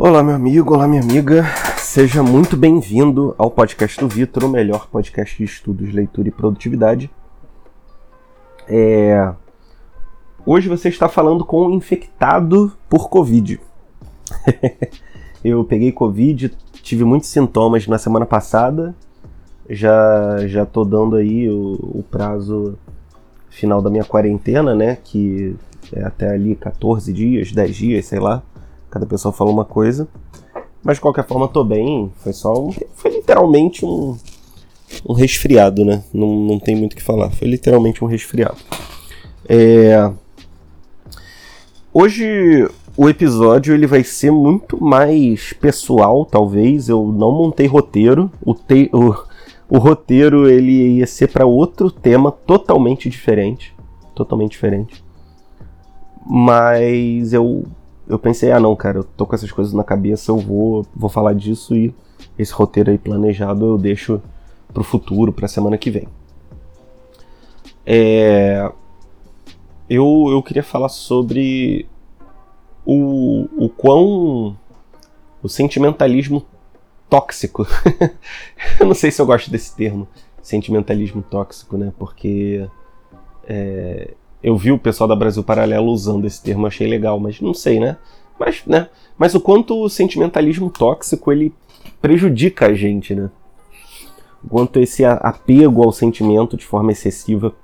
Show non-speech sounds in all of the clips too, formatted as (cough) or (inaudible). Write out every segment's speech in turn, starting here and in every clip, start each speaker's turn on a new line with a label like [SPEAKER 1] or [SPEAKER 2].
[SPEAKER 1] Olá, meu amigo, olá, minha amiga. Seja muito bem-vindo ao podcast do Vitor, o melhor podcast de estudos, leitura e produtividade. É... Hoje você está falando com um infectado por Covid. (laughs) Eu peguei Covid, tive muitos sintomas na semana passada. Já já tô dando aí o, o prazo final da minha quarentena, né? Que é até ali 14 dias, 10 dias, sei lá. Cada pessoa fala uma coisa. Mas de qualquer forma, tô bem. Foi só um. Foi literalmente um. Um resfriado, né? Não, não tem muito o que falar. Foi literalmente um resfriado. É... Hoje o episódio ele vai ser muito mais pessoal, talvez. Eu não montei roteiro. O, te... o... o roteiro ele ia ser para outro tema totalmente diferente. Totalmente diferente. Mas eu eu pensei, ah não, cara, eu tô com essas coisas na cabeça, eu vou, vou falar disso e esse roteiro aí planejado eu deixo pro futuro, pra semana que vem. É, eu, eu queria falar sobre o, o quão o sentimentalismo tóxico. (laughs) eu não sei se eu gosto desse termo, sentimentalismo tóxico, né? Porque é, eu vi o pessoal da Brasil Paralelo usando esse termo, achei legal, mas não sei, né? Mas, né? Mas o quanto o sentimentalismo tóxico ele prejudica a gente, né? O quanto esse apego ao sentimento de forma excessiva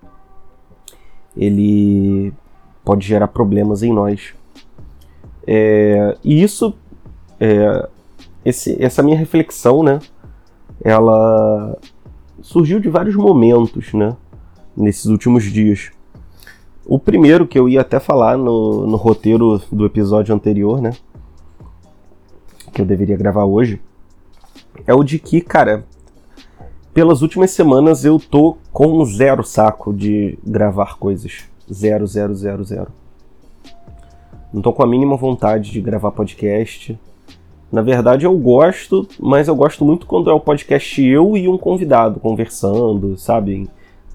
[SPEAKER 1] ele pode gerar problemas em nós. É, e isso, é, esse, essa minha reflexão, né? Ela surgiu de vários momentos, né? Nesses últimos dias. O primeiro que eu ia até falar no, no roteiro do episódio anterior, né? Que eu deveria gravar hoje. É o de que, cara, pelas últimas semanas eu tô com zero saco de gravar coisas. Zero, zero, zero, zero. Não tô com a mínima vontade de gravar podcast. Na verdade, eu gosto, mas eu gosto muito quando é o podcast eu e um convidado conversando, sabe?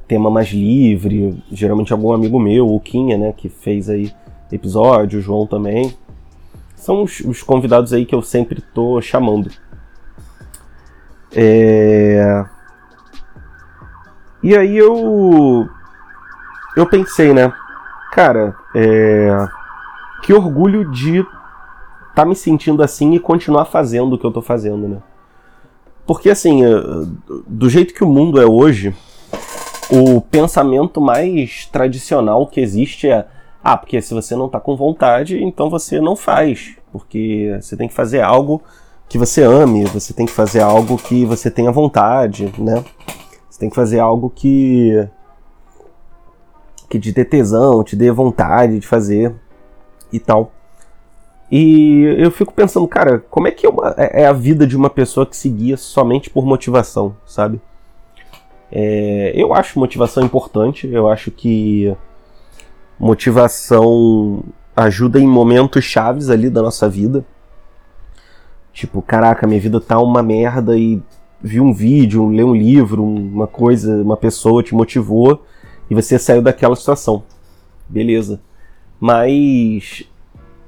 [SPEAKER 1] Tema mais livre, geralmente algum amigo meu, o Quinha, né, que fez aí episódio, o João também. São os, os convidados aí que eu sempre tô chamando. É... E aí eu eu pensei, né, cara, é... que orgulho de tá me sentindo assim e continuar fazendo o que eu tô fazendo, né? Porque assim, do jeito que o mundo é hoje, o pensamento mais tradicional que existe é: ah, porque se você não está com vontade, então você não faz, porque você tem que fazer algo que você ame, você tem que fazer algo que você tenha vontade, né? Você tem que fazer algo que que te dê tesão, te dê vontade de fazer e tal. E eu fico pensando, cara, como é que é, uma, é, é a vida de uma pessoa que se guia somente por motivação, sabe? É, eu acho motivação importante, eu acho que motivação ajuda em momentos chaves ali da nossa vida. Tipo, caraca, minha vida tá uma merda e vi um vídeo, lê um livro, uma coisa, uma pessoa te motivou e você saiu daquela situação. Beleza. Mas.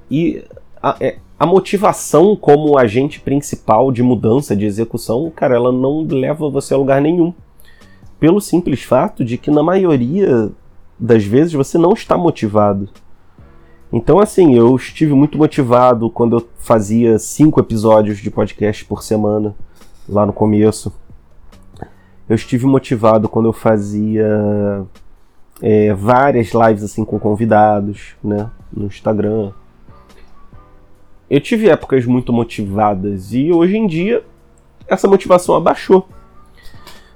[SPEAKER 1] E a, é, a motivação como agente principal de mudança, de execução, cara, ela não leva você a lugar nenhum pelo simples fato de que na maioria das vezes você não está motivado. Então, assim, eu estive muito motivado quando eu fazia cinco episódios de podcast por semana, lá no começo. Eu estive motivado quando eu fazia é, várias lives assim com convidados, né, no Instagram. Eu tive épocas muito motivadas e hoje em dia essa motivação abaixou.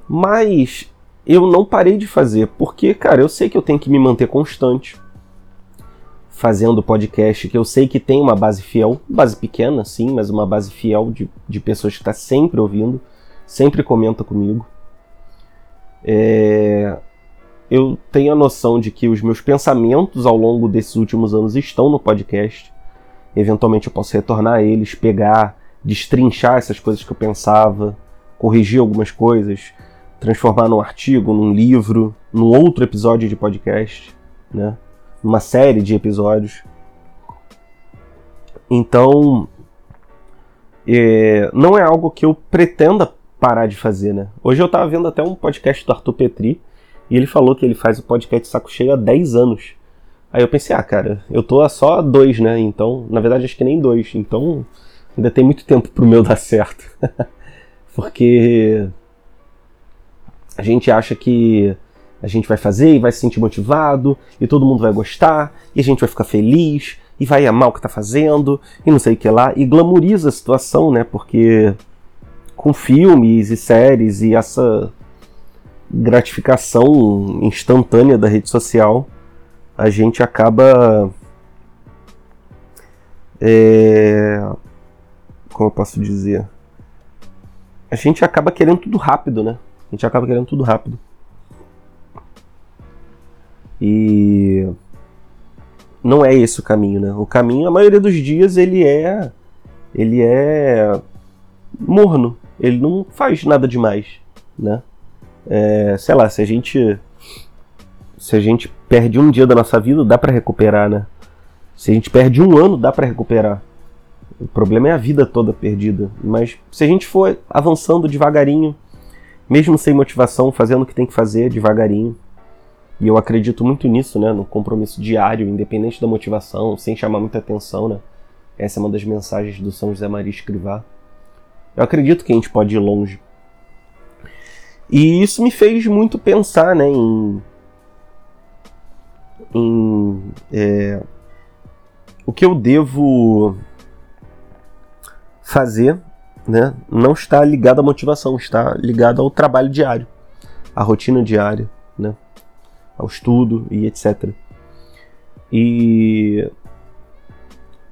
[SPEAKER 1] Mas eu não parei de fazer, porque, cara, eu sei que eu tenho que me manter constante fazendo podcast, que eu sei que tem uma base fiel, base pequena, sim, mas uma base fiel de, de pessoas que está sempre ouvindo, sempre comenta comigo. É... Eu tenho a noção de que os meus pensamentos ao longo desses últimos anos estão no podcast. Eventualmente eu posso retornar a eles, pegar, destrinchar essas coisas que eu pensava, corrigir algumas coisas, transformar num artigo, num livro, num outro episódio de podcast, né? Numa série de episódios. Então, é, não é algo que eu pretenda parar de fazer, né? Hoje eu tava vendo até um podcast do Arthur Petri e ele falou que ele faz o podcast Saco Cheio há 10 anos. Aí eu pensei, ah, cara, eu tô a só dois, né? Então, na verdade, acho que nem dois. Então, ainda tem muito tempo pro meu (laughs) dar certo. (laughs) Porque a gente acha que a gente vai fazer e vai se sentir motivado e todo mundo vai gostar e a gente vai ficar feliz e vai amar o que tá fazendo e não sei o que lá e glamoriza a situação, né? Porque com filmes e séries e essa gratificação instantânea da rede social, a gente acaba é, como eu posso dizer? A gente acaba querendo tudo rápido, né? A gente acaba querendo tudo rápido. E não é esse o caminho, né? O caminho, a maioria dos dias, ele é. Ele é. morno. Ele não faz nada demais, né? É, sei lá, se a gente. Se a gente perde um dia da nossa vida, dá para recuperar, né? Se a gente perde um ano, dá para recuperar. O problema é a vida toda perdida. Mas se a gente for avançando devagarinho, mesmo sem motivação, fazendo o que tem que fazer devagarinho, e eu acredito muito nisso, né? No compromisso diário, independente da motivação, sem chamar muita atenção, né? Essa é uma das mensagens do São José Maria Escrivá. Eu acredito que a gente pode ir longe. E isso me fez muito pensar, né? Em. em é, o que eu devo fazer, né? Não está ligado à motivação, está ligado ao trabalho diário, à rotina diária, né? ao estudo e etc. E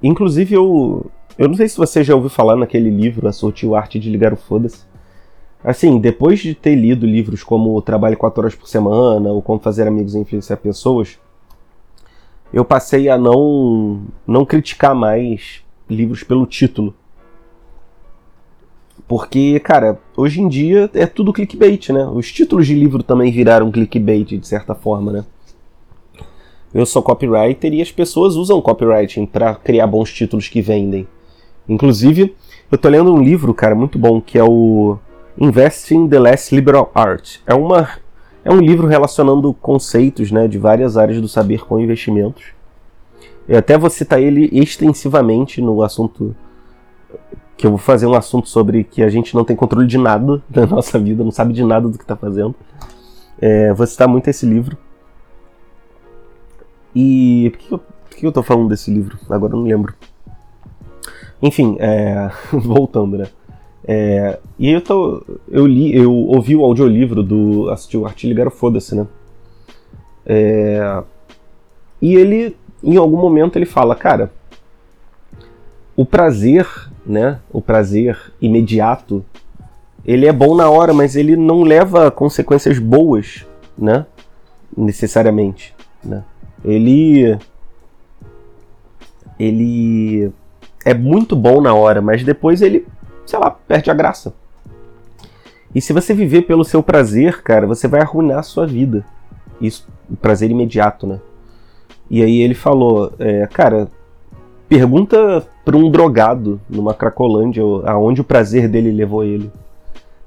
[SPEAKER 1] inclusive eu eu não sei se você já ouviu falar naquele livro A Sutil Arte de Ligar o Foda-se. Assim, depois de ter lido livros como Trabalho 4 Horas por Semana ou Como Fazer Amigos e Influenciar Pessoas, eu passei a não, não criticar mais livros pelo título. Porque, cara, hoje em dia é tudo clickbait, né? Os títulos de livro também viraram clickbait, de certa forma, né? Eu sou copywriter e as pessoas usam copywriting para criar bons títulos que vendem. Inclusive, eu tô lendo um livro, cara, muito bom, que é o Investing the Less Liberal Art. É, uma, é um livro relacionando conceitos né, de várias áreas do saber com investimentos. Eu até vou citar ele extensivamente no assunto que eu vou fazer um assunto sobre que a gente não tem controle de nada (laughs) da nossa vida, não sabe de nada do que está fazendo. É, vou citar muito esse livro. E por que eu, por que eu tô falando desse livro? Agora eu não lembro. Enfim, é, (laughs) voltando, né? É, e eu tô. Eu li, eu ouvi o audiolivro do. Assisti o Arte Ligar Foda-se, né? É, e ele, em algum momento, ele fala, cara, o prazer né? O prazer imediato, ele é bom na hora, mas ele não leva consequências boas, né? Necessariamente, né? Ele ele é muito bom na hora, mas depois ele, sei lá, perde a graça. E se você viver pelo seu prazer, cara, você vai arruinar a sua vida. Isso, prazer imediato, né? E aí ele falou, é, cara, Pergunta para um drogado numa Cracolândia aonde o prazer dele levou ele.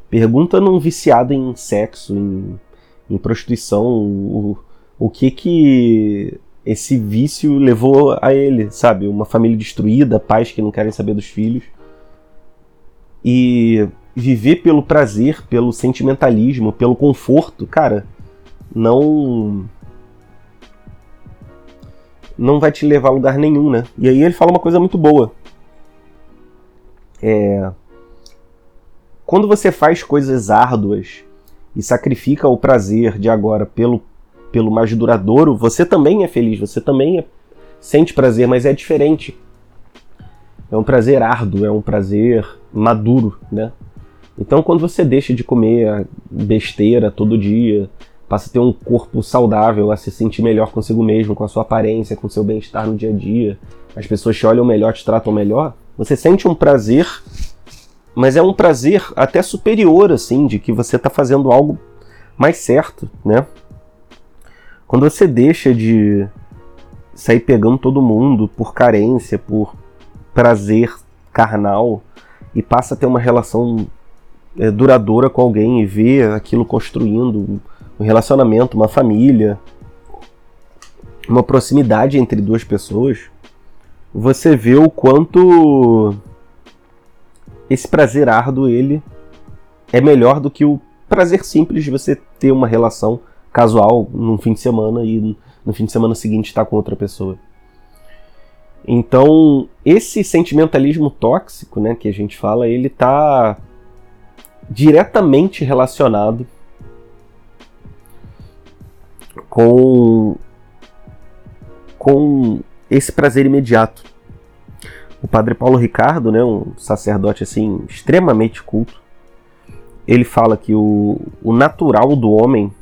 [SPEAKER 1] Pergunta num viciado em sexo, em, em prostituição, o, o que que esse vício levou a ele, sabe? Uma família destruída, pais que não querem saber dos filhos. E viver pelo prazer, pelo sentimentalismo, pelo conforto, cara, não não vai te levar a lugar nenhum, né? E aí ele fala uma coisa muito boa. É... Quando você faz coisas árduas e sacrifica o prazer de agora pelo, pelo mais duradouro, você também é feliz, você também é... sente prazer, mas é diferente. É um prazer árduo, é um prazer maduro, né? Então, quando você deixa de comer besteira todo dia, passa a ter um corpo saudável, a se sentir melhor consigo mesmo, com a sua aparência, com o seu bem-estar no dia a dia, as pessoas te olham melhor, te tratam melhor, você sente um prazer, mas é um prazer até superior, assim, de que você está fazendo algo mais certo, né? Quando você deixa de sair pegando todo mundo por carência, por prazer carnal, e passa a ter uma relação é, duradoura com alguém e vê aquilo construindo um relacionamento, uma família, uma proximidade entre duas pessoas, você vê o quanto esse prazer árduo ele é melhor do que o prazer simples de você ter uma relação casual num fim de semana e no fim de semana seguinte estar com outra pessoa. Então, esse sentimentalismo tóxico, né, que a gente fala, ele está diretamente relacionado com com esse prazer imediato. O padre Paulo Ricardo, né, um sacerdote assim extremamente culto, ele fala que o, o natural do homem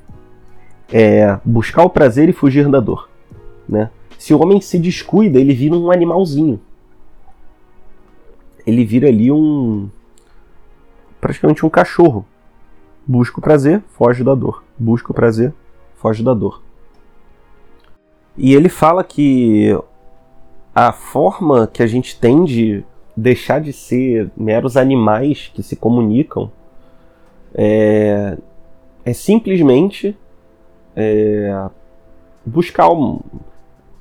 [SPEAKER 1] é buscar o prazer e fugir da dor, né? Se o homem se descuida, ele vira um animalzinho. Ele vira ali um praticamente um cachorro. Busca o prazer, foge da dor. Busca o prazer, foge da dor. E ele fala que a forma que a gente tem de deixar de ser meros animais que se comunicam é, é simplesmente é, buscar um,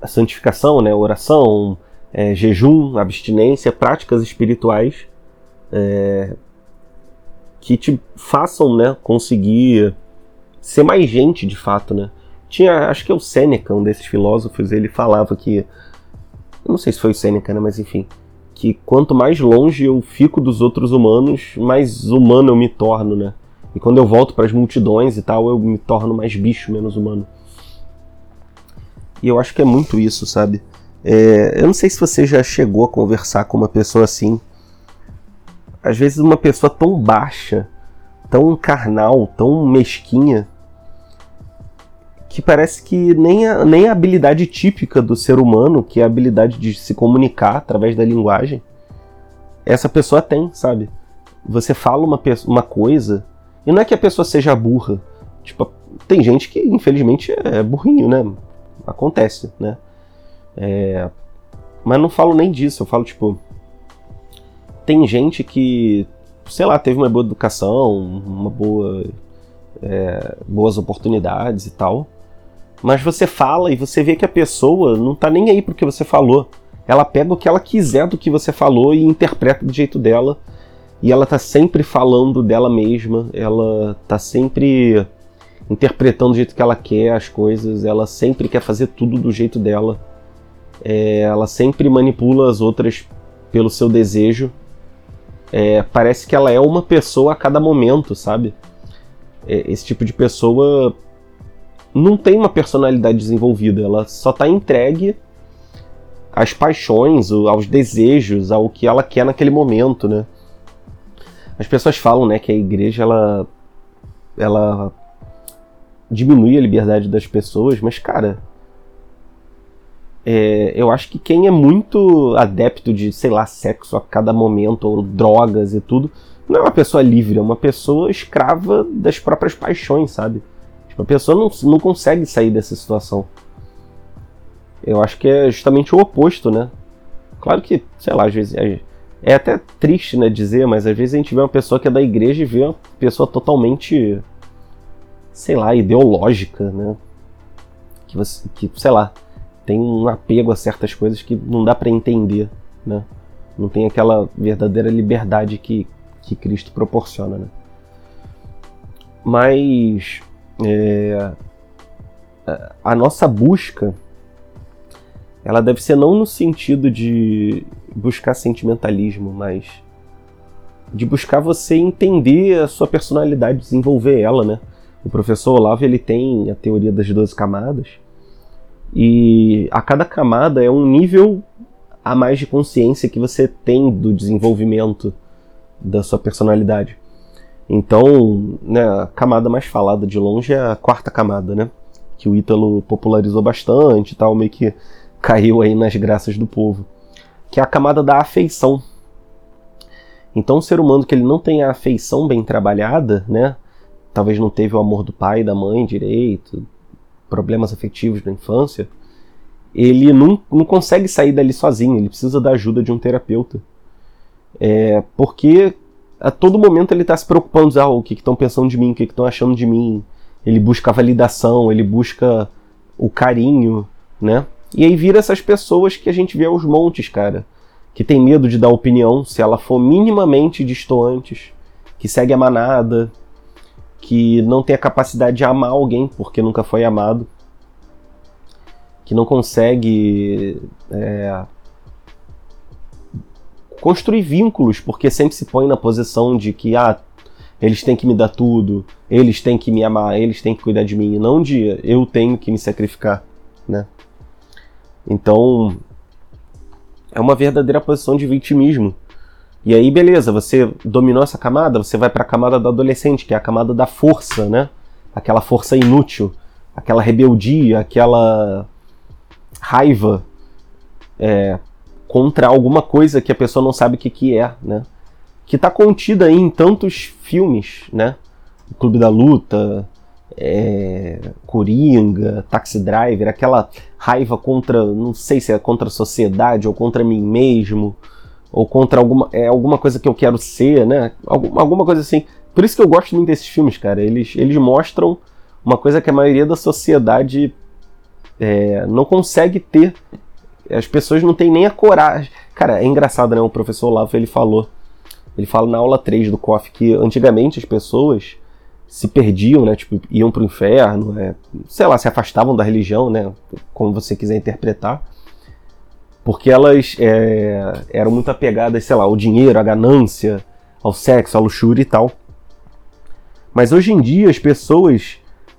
[SPEAKER 1] a santificação, né, oração, é, jejum, abstinência, práticas espirituais é, que te façam né, conseguir ser mais gente de fato, né? Tinha, acho que é o Sêneca, um desses filósofos, ele falava que. Não sei se foi o Sêneca, né? Mas enfim. Que quanto mais longe eu fico dos outros humanos, mais humano eu me torno, né? E quando eu volto para as multidões e tal, eu me torno mais bicho, menos humano. E eu acho que é muito isso, sabe? É, eu não sei se você já chegou a conversar com uma pessoa assim. Às vezes, uma pessoa tão baixa, tão carnal, tão mesquinha, que parece que nem a, nem a habilidade típica do ser humano, que é a habilidade de se comunicar através da linguagem, essa pessoa tem, sabe? Você fala uma, uma coisa, e não é que a pessoa seja burra. Tipo, tem gente que, infelizmente, é burrinho, né? Acontece, né? É, mas não falo nem disso, eu falo, tipo. Tem gente que, sei lá, teve uma boa educação, uma boa. É, boas oportunidades e tal mas você fala e você vê que a pessoa não tá nem aí pro que você falou. Ela pega o que ela quiser do que você falou e interpreta do jeito dela. E ela tá sempre falando dela mesma, ela tá sempre interpretando do jeito que ela quer as coisas, ela sempre quer fazer tudo do jeito dela. É, ela sempre manipula as outras pelo seu desejo. É, parece que ela é uma pessoa a cada momento, sabe? É, esse tipo de pessoa não tem uma personalidade desenvolvida, ela só está entregue às paixões, aos desejos, ao que ela quer naquele momento, né? As pessoas falam, né, que a igreja ela ela diminui a liberdade das pessoas, mas cara, é, eu acho que quem é muito adepto de, sei lá, sexo a cada momento, ou drogas e tudo, não é uma pessoa livre, é uma pessoa escrava das próprias paixões, sabe? Tipo, a pessoa não, não consegue sair dessa situação. Eu acho que é justamente o oposto, né? Claro que, sei lá, às vezes. É, é até triste, né, dizer, mas às vezes a gente vê uma pessoa que é da igreja e vê uma pessoa totalmente. sei lá, ideológica, né? Que, você, que sei lá, tem um apego a certas coisas que não dá para entender, né? Não tem aquela verdadeira liberdade que, que Cristo proporciona, né? Mas é, a nossa busca ela deve ser não no sentido de buscar sentimentalismo, mas de buscar você entender a sua personalidade, desenvolver ela, né? O professor Olavo ele tem a teoria das 12 camadas e a cada camada é um nível a mais de consciência que você tem do desenvolvimento da sua personalidade. Então, né, a camada mais falada de longe é a quarta camada, né? Que o Ítalo popularizou bastante e tal, meio que caiu aí nas graças do povo. Que é a camada da afeição. Então, o ser humano que ele não tem a afeição bem trabalhada, né? Talvez não teve o amor do pai e da mãe direito, problemas afetivos na infância, ele não, não consegue sair dali sozinho, ele precisa da ajuda de um terapeuta. É, porque a todo momento ele está se preocupando, ah, o que estão pensando de mim, o que estão achando de mim. Ele busca a validação, ele busca o carinho, né? E aí vira essas pessoas que a gente vê aos montes, cara. Que tem medo de dar opinião se ela for minimamente distoantes, que segue a manada, que não tem a capacidade de amar alguém porque nunca foi amado, que não consegue é, construir vínculos porque sempre se põe na posição de que ah, eles têm que me dar tudo, eles têm que me amar, eles têm que cuidar de mim, e não de eu tenho que me sacrificar, né? Então, é uma verdadeira posição de vitimismo. E aí, beleza, você dominou essa camada, você vai para a camada do adolescente, que é a camada da força, né? Aquela força inútil, aquela rebeldia, aquela raiva é, contra alguma coisa que a pessoa não sabe o que, que é, né? Que está contida em tantos filmes, né? O Clube da Luta, é, Coringa, Taxi Driver, aquela raiva contra, não sei se é contra a sociedade ou contra mim mesmo, ou contra alguma, é, alguma coisa que eu quero ser, né? Algum, alguma coisa assim. Por isso que eu gosto muito desses filmes, cara. Eles, eles mostram uma coisa que a maioria da sociedade é, não consegue ter. As pessoas não têm nem a coragem. Cara, é engraçado, né? O professor Olavo ele falou. Ele fala na aula 3 do COF que antigamente as pessoas se perdiam, né? Tipo, iam para o inferno, é, sei lá, se afastavam da religião, né? Como você quiser interpretar. Porque elas é, eram muito apegadas, sei lá, ao dinheiro, à ganância, ao sexo, à luxúria e tal. Mas hoje em dia as pessoas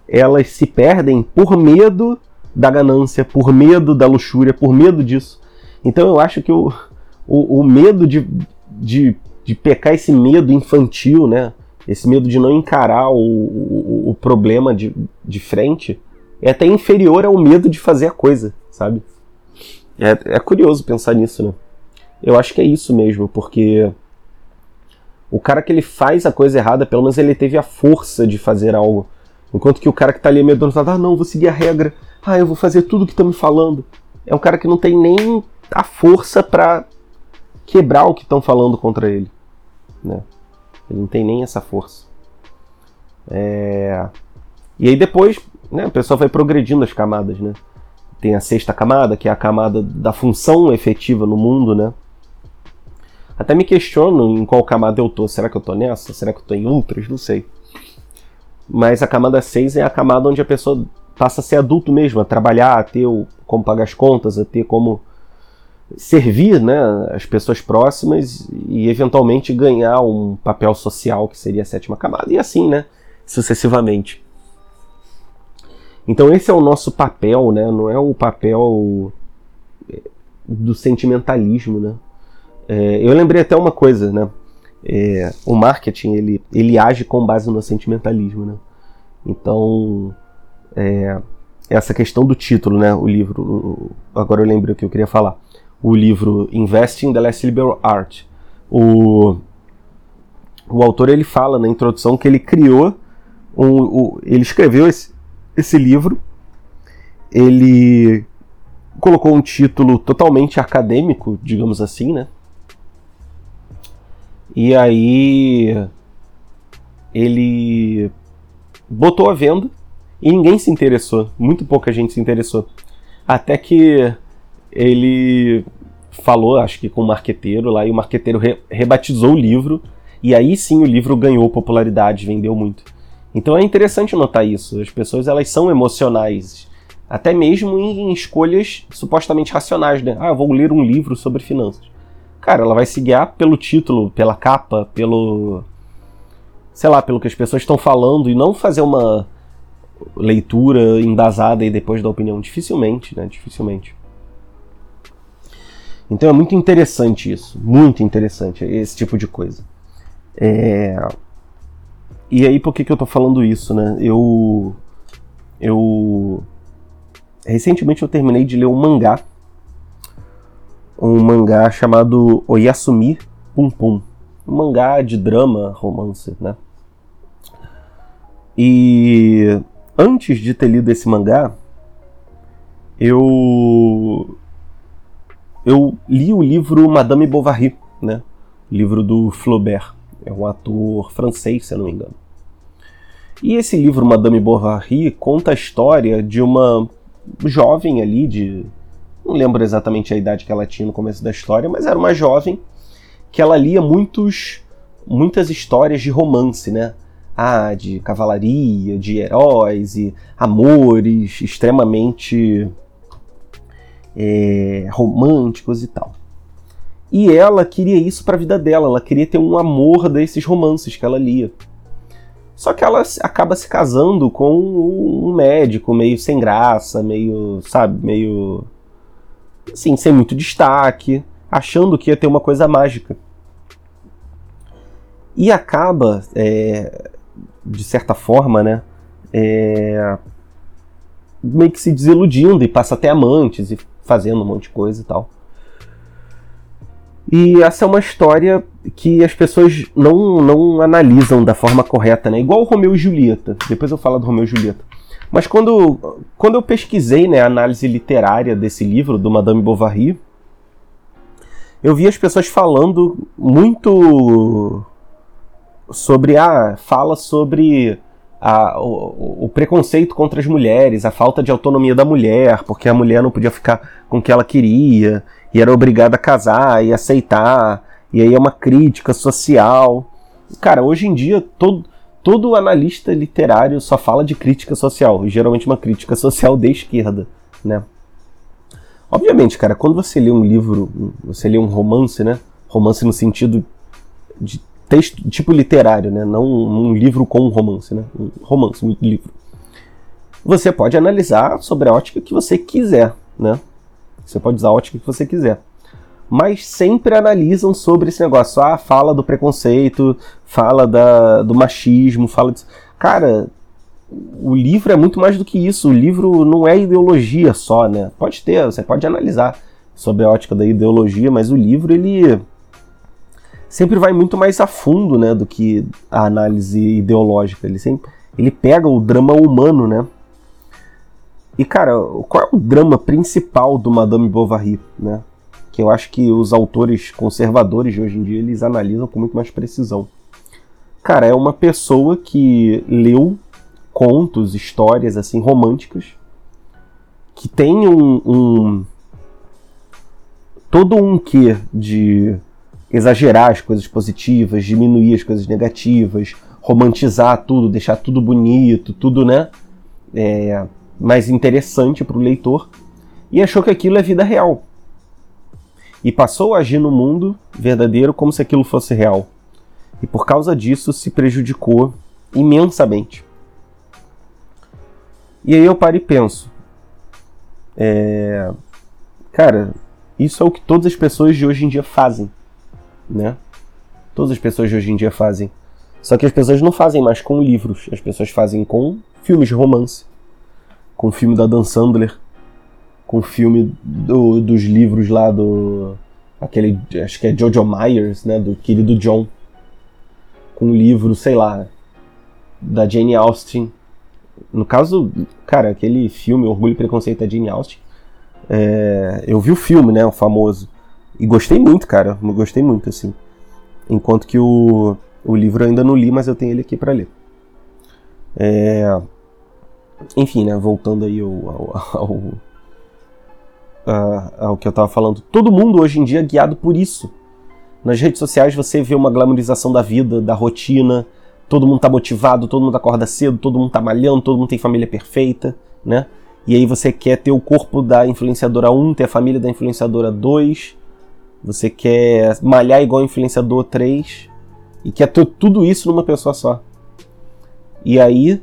[SPEAKER 1] elas se perdem por medo da ganância, por medo da luxúria, por medo disso. Então eu acho que o, o, o medo de, de, de pecar esse medo infantil, né? esse medo de não encarar o, o, o, problema de, de frente é até inferior ao medo de fazer a coisa, sabe? É, é curioso pensar nisso, né? Eu acho que é isso mesmo, porque o cara que ele faz a coisa errada, pelo menos ele teve a força de fazer algo. Enquanto que o cara que tá ali fala, ah, não, vou seguir a regra, ah, eu vou fazer tudo que estão me falando. É um cara que não tem nem a força para quebrar o que estão falando contra ele, né? Ele não tem nem essa força. É... E aí depois, né, o pessoal vai progredindo as camadas, né? Tem a sexta camada, que é a camada da função efetiva no mundo, né? Até me questiono em qual camada eu tô. Será que eu tô nessa? Será que eu tô em outras? Não sei. Mas a camada 6 é a camada onde a pessoa passa a ser adulto mesmo, a trabalhar, a ter o, como pagar as contas, a ter como servir né, as pessoas próximas e eventualmente ganhar um papel social que seria a sétima camada e assim, né, sucessivamente. Então esse é o nosso papel, né, não é o papel eh, do sentimentalismo, né. É, eu lembrei até uma coisa, né, é, o marketing ele, ele age com base no sentimentalismo, né. Então é, essa questão do título, né, o livro, agora eu lembro o que eu queria falar o livro Investing the Last Liberal Art. O, o autor ele fala na introdução que ele criou, um, ele escreveu esse, esse livro, ele colocou um título totalmente acadêmico, digamos assim, né? E aí ele botou a venda e ninguém se interessou, muito pouca gente se interessou. Até que ele falou, acho que com o marqueteiro lá, e o marqueteiro re rebatizou o livro, e aí sim o livro ganhou popularidade, vendeu muito. Então é interessante notar isso. As pessoas elas são emocionais, até mesmo em, escolhas supostamente racionais, né? Ah, vou ler um livro sobre finanças. Cara, ela vai se guiar pelo título, pela capa, pelo sei lá, pelo que as pessoas estão falando e não fazer uma leitura embasada e depois da opinião. Dificilmente, né? Dificilmente. Então é muito interessante isso, muito interessante esse tipo de coisa. É... E aí por que, que eu tô falando isso, né? Eu. Eu. Recentemente eu terminei de ler um mangá. Um mangá chamado Oyasumi Pum Pum. Um mangá de drama, romance, né? E antes de ter lido esse mangá, eu eu li o livro Madame Bovary, né? livro do Flaubert. É um ator francês, se eu não me engano. E esse livro, Madame Bovary, conta a história de uma jovem ali de. Não lembro exatamente a idade que ela tinha no começo da história, mas era uma jovem que ela lia muitos, muitas histórias de romance, né? Ah, de cavalaria, de heróis e amores extremamente é, românticos e tal. E ela queria isso para a vida dela, ela queria ter um amor desses romances que ela lia. Só que ela acaba se casando com um médico meio sem graça, meio, sabe, meio. assim, sem muito destaque, achando que ia ter uma coisa mágica. E acaba, é, de certa forma, né, é, meio que se desiludindo e passa até amantes e fazendo um monte de coisa e tal. E essa é uma história que as pessoas não, não analisam da forma correta, né? Igual o Romeu e Julieta. Depois eu falo do Romeu e Julieta. Mas quando, quando eu pesquisei né, a análise literária desse livro, do Madame Bovary, eu vi as pessoas falando muito sobre. Ah, fala sobre a, o, o, preconceito contra as mulheres, a falta de autonomia da mulher, porque a mulher não podia ficar com o que ela queria e era obrigada a casar e aceitar, e aí é uma crítica social. Cara, hoje em dia todo, todo analista literário só fala de crítica social, e geralmente uma crítica social de esquerda, né? Obviamente, cara, quando você lê um livro, você lê um romance, né? Romance no sentido de texto tipo literário, né? Não um livro com um romance, né? Um romance, um livro. Você pode analisar sobre a ótica que você quiser, né? Você pode usar a ótica que você quiser. Mas sempre analisam sobre esse negócio. Ah, fala do preconceito, fala da, do machismo, fala disso. Cara, o livro é muito mais do que isso. O livro não é ideologia só, né? Pode ter, você pode analisar sobre a ótica da ideologia, mas o livro ele sempre vai muito mais a fundo, né, do que a análise ideológica. Ele sempre ele pega o drama humano, né? E, cara, qual é o drama principal do Madame Bovary, né? Que eu acho que os autores conservadores de hoje em dia, eles analisam com muito mais precisão. Cara, é uma pessoa que leu contos, histórias, assim, românticas, que tem um, um todo um quê de exagerar as coisas positivas, diminuir as coisas negativas, romantizar tudo, deixar tudo bonito, tudo, né? É, mais interessante para o leitor e achou que aquilo é vida real. E passou a agir no mundo verdadeiro como se aquilo fosse real. E por causa disso se prejudicou imensamente. E aí eu paro e penso: é... cara, isso é o que todas as pessoas de hoje em dia fazem, né? Todas as pessoas hoje em dia fazem. Só que as pessoas não fazem mais com livros, as pessoas fazem com filmes de romance com o filme da Dan Sandler, com o filme do, dos livros lá do. aquele. acho que é Jojo Myers, né? Do querido John. Com o livro, sei lá, da Jane Austen. No caso, cara, aquele filme Orgulho e Preconceito da Jane Austen. É, eu vi o filme, né? O famoso. E gostei muito, cara. Gostei muito, assim. Enquanto que o, o livro eu ainda não li, mas eu tenho ele aqui para ler. É, enfim, né, voltando aí ao, ao, ao, ao que eu estava falando, todo mundo hoje em dia é guiado por isso. Nas redes sociais você vê uma glamorização da vida, da rotina, todo mundo tá motivado, todo mundo acorda cedo, todo mundo tá malhando, todo mundo tem família perfeita, né? E aí você quer ter o corpo da influenciadora 1, ter a família da influenciadora 2, você quer malhar igual influenciador 3, e quer ter tudo isso numa pessoa só. E aí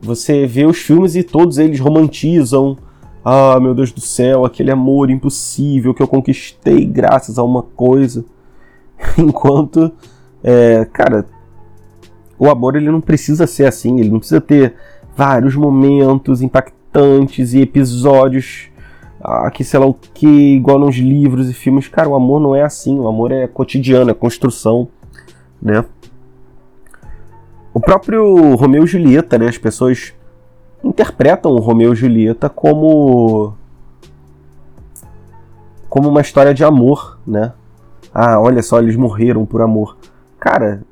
[SPEAKER 1] você vê os filmes e todos eles romantizam. Ah, meu Deus do céu, aquele amor impossível que eu conquistei graças a uma coisa. (laughs) Enquanto, é, cara, o amor ele não precisa ser assim, ele não precisa ter vários momentos impactantes e episódios que sei lá o que, igual nos livros e filmes. Cara, o amor não é assim, o amor é cotidiano, é construção, né? O próprio Romeu e Julieta, né? As pessoas interpretam o Romeu e Julieta como como uma história de amor, né? Ah, olha só, eles morreram por amor. Cara,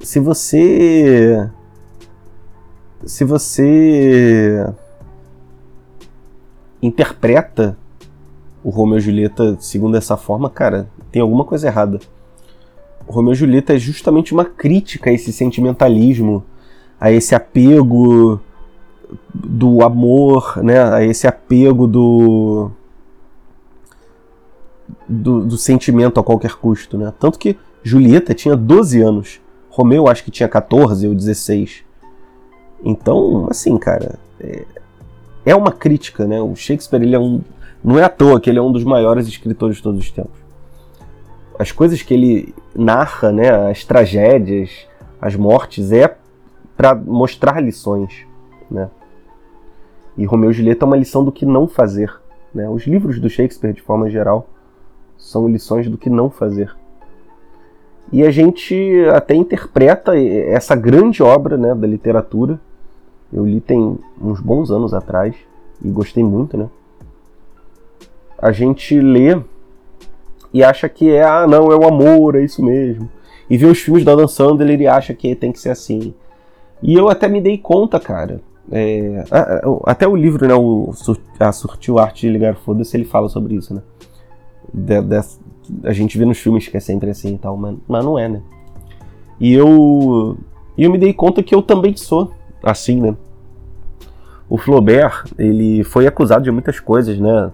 [SPEAKER 1] se você. Se você. Interpreta o Romeu e Julieta segundo essa forma, cara, tem alguma coisa errada. O Romeu e Julieta é justamente uma crítica a esse sentimentalismo, a esse apego do amor, né, a esse apego do, do, do sentimento a qualquer custo, né? Tanto que Julieta tinha 12 anos, Romeu acho que tinha 14 ou 16. Então, assim, cara, é, é uma crítica, né? O Shakespeare ele é um, não é à toa que ele é um dos maiores escritores de todos os tempos. As coisas que ele narra, né, as tragédias, as mortes, é para mostrar lições, né? E Romeu e Julieta é uma lição do que não fazer. Né? Os livros do Shakespeare, de forma geral, são lições do que não fazer. E a gente até interpreta essa grande obra né, da literatura. Eu li tem uns bons anos atrás e gostei muito, né? A gente lê e acha que é, ah, não, é o amor, é isso mesmo. E vê os filmes da Dan Sandler e acha que tem que ser assim. E eu até me dei conta, cara, é, até o livro, né, o, a Surtiu Arte de Ligar Foda-se, ele fala sobre isso, né? De, de, a gente vê nos filmes que é sempre assim e tal, mas, mas não é, né? E eu, eu me dei conta que eu também sou assim, né? O Flaubert, ele foi acusado de muitas coisas, né?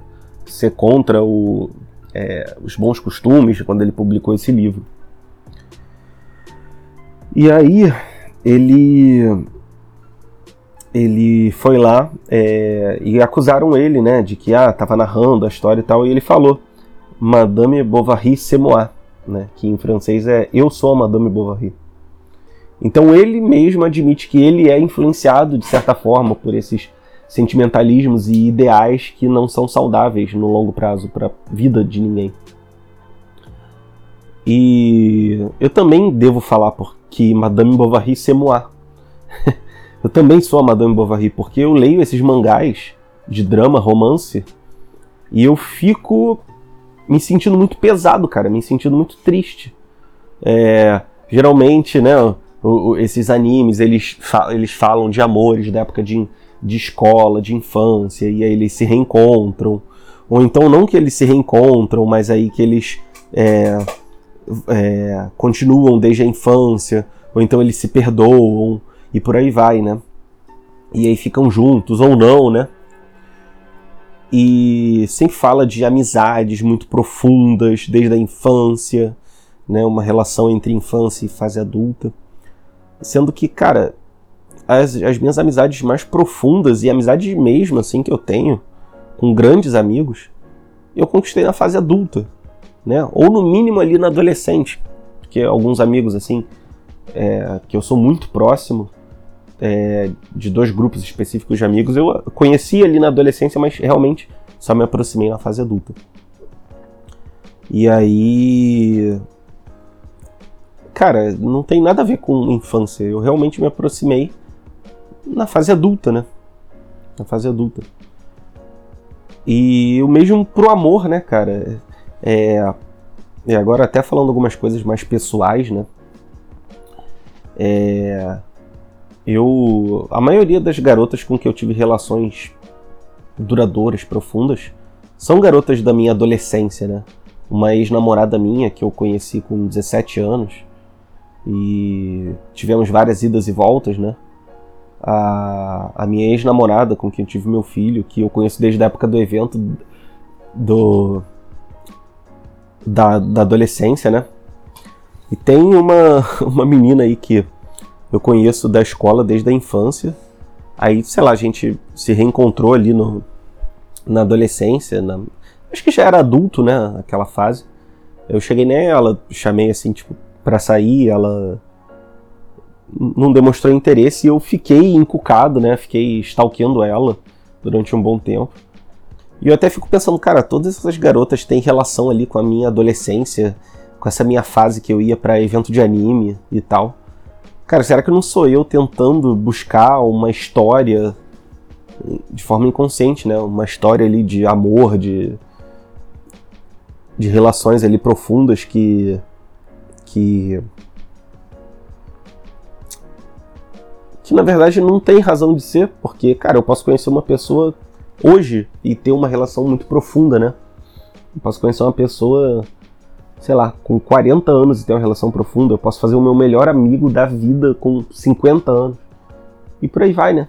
[SPEAKER 1] Ser contra o, é, os bons costumes quando ele publicou esse livro. E aí, ele ele foi lá é, e acusaram ele, né, de que ah, tava narrando a história e tal, e ele falou Madame Bovary c'est moi, né, que em francês é eu sou a Madame Bovary. Então ele mesmo admite que ele é influenciado de certa forma por esses sentimentalismos e ideais que não são saudáveis no longo prazo para a vida de ninguém. E eu também devo falar porque Madame Bovary c'est moi. (laughs) Eu também sou a Madame Bovary, porque eu leio esses mangás de drama, romance, e eu fico me sentindo muito pesado, cara, me sentindo muito triste. É, geralmente, né, esses animes, eles, eles falam de amores da época de, de escola, de infância, e aí eles se reencontram. Ou então não que eles se reencontram, mas aí que eles é, é, continuam desde a infância, ou então eles se perdoam, e por aí vai, né? E aí ficam juntos ou não, né? E sempre fala de amizades muito profundas desde a infância, né? Uma relação entre infância e fase adulta. Sendo que, cara, as, as minhas amizades mais profundas e amizades mesmo, assim, que eu tenho com grandes amigos, eu conquistei na fase adulta, né? Ou no mínimo ali na adolescente, porque alguns amigos, assim, é, que eu sou muito próximo, é, de dois grupos específicos de amigos eu conheci ali na adolescência, mas realmente só me aproximei na fase adulta. E aí. Cara, não tem nada a ver com infância. Eu realmente me aproximei na fase adulta, né? Na fase adulta. E o mesmo pro amor, né, cara? É, e agora até falando algumas coisas mais pessoais, né? É, eu. A maioria das garotas com que eu tive relações duradouras, profundas, são garotas da minha adolescência, né? Uma ex-namorada minha que eu conheci com 17 anos e tivemos várias idas e voltas, né? A, a minha ex-namorada com quem eu tive meu filho, que eu conheço desde a época do evento do da, da adolescência, né? E tem uma, (laughs) uma menina aí que eu conheço da escola desde a infância. Aí, sei lá, a gente se reencontrou ali no, na adolescência. Na, acho que já era adulto, né? Aquela fase. Eu cheguei nela, chamei assim, tipo, pra sair. Ela não demonstrou interesse e eu fiquei encucado, né? Fiquei stalkeando ela durante um bom tempo. E eu até fico pensando, cara, todas essas garotas têm relação ali com a minha adolescência, com essa minha fase que eu ia para evento de anime e tal. Cara, será que não sou eu tentando buscar uma história de forma inconsciente, né? Uma história ali de amor, de de relações ali profundas que que que na verdade não tem razão de ser, porque cara, eu posso conhecer uma pessoa hoje e ter uma relação muito profunda, né? Eu posso conhecer uma pessoa, sei lá, com 40 anos e ter uma relação profunda, eu posso fazer o meu melhor amigo da vida com 50 anos. E por aí vai, né?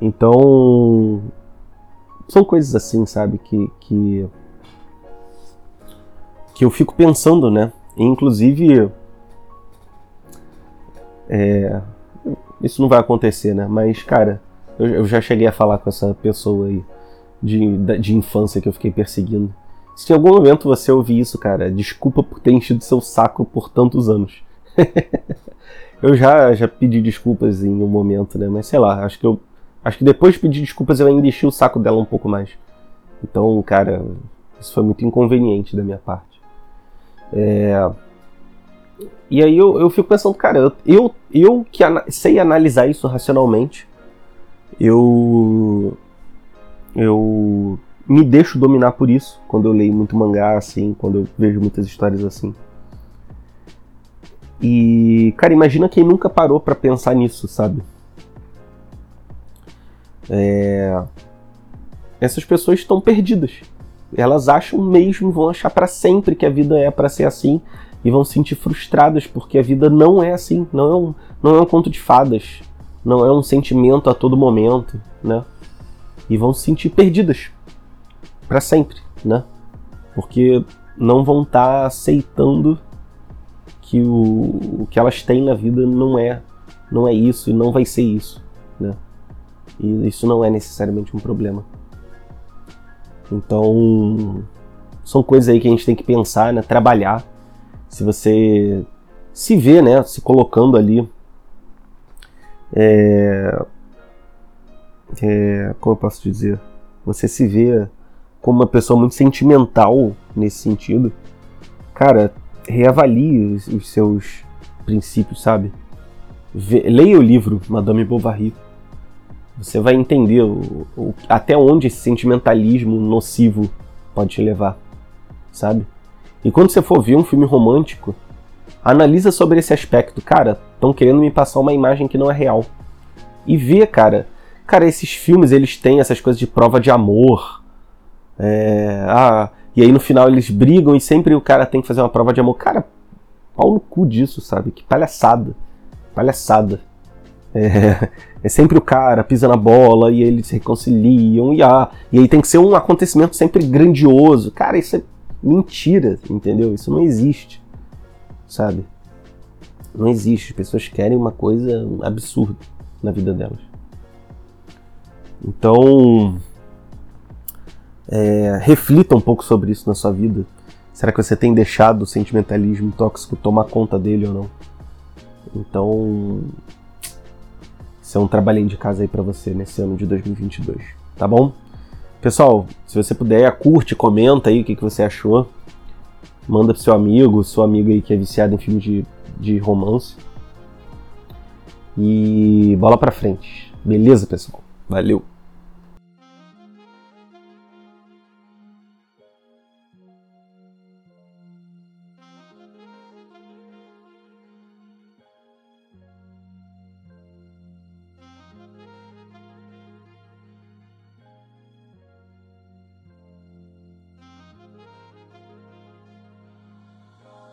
[SPEAKER 1] Então, são coisas assim, sabe, que, que que eu fico pensando, né? Inclusive, é, isso não vai acontecer, né? Mas, cara, eu, eu, já cheguei a falar com essa pessoa aí de, de infância que eu fiquei perseguindo. Se em algum momento você ouvir isso, cara, desculpa por ter enchido seu saco por tantos anos. (laughs) eu já, já pedi desculpas em um momento, né? Mas sei lá, acho que eu. Acho que depois de pedir desculpas eu ainda enchi o saco dela um pouco mais. Então, cara, isso foi muito inconveniente da minha parte. É... E aí eu, eu fico pensando, cara, eu, eu, que sei analisar isso racionalmente, eu. Eu me deixo dominar por isso quando eu leio muito mangá, assim, quando eu vejo muitas histórias assim. E, cara, imagina quem nunca parou para pensar nisso, sabe? É... Essas pessoas estão perdidas. Elas acham mesmo, vão achar para sempre que a vida é para ser assim e vão se sentir frustradas porque a vida não é assim, não é um, não é um conto de fadas, não é um sentimento a todo momento, né? E vão se sentir perdidas para sempre, né? Porque não vão estar tá aceitando que o, o que elas têm na vida não é não é isso e não vai ser isso, né? E isso não é necessariamente um problema. Então, são coisas aí que a gente tem que pensar, né? Trabalhar. Se você se vê, né? Se colocando ali. É, é, como eu posso dizer? Você se vê como uma pessoa muito sentimental nesse sentido. Cara, reavalie os, seus princípios, sabe? leia o livro Madame Bovary você vai entender o, o, até onde esse sentimentalismo nocivo pode te levar, sabe? E quando você for ver um filme romântico, analisa sobre esse aspecto. Cara, estão querendo me passar uma imagem que não é real. E vê, cara. Cara, esses filmes eles têm essas coisas de prova de amor. É, ah, e aí no final eles brigam e sempre o cara tem que fazer uma prova de amor. Cara, pau no cu disso, sabe? Que palhaçada. Palhaçada. É, é, sempre o cara pisa na bola e eles se reconciliam e ah, e aí tem que ser um acontecimento sempre grandioso. Cara, isso é mentira, entendeu? Isso não existe, sabe? Não existe. As pessoas querem uma coisa absurda na vida delas. Então, é, reflita um pouco sobre isso na sua vida. Será que você tem deixado o sentimentalismo tóxico tomar conta dele ou não? Então, isso é um trabalhinho de casa aí para você nesse ano de 2022, tá bom? Pessoal, se você puder, curte, comenta aí o que, que você achou. Manda pro seu amigo, sua amiga aí que é viciada em filme de, de romance. E bola pra frente. Beleza, pessoal? Valeu!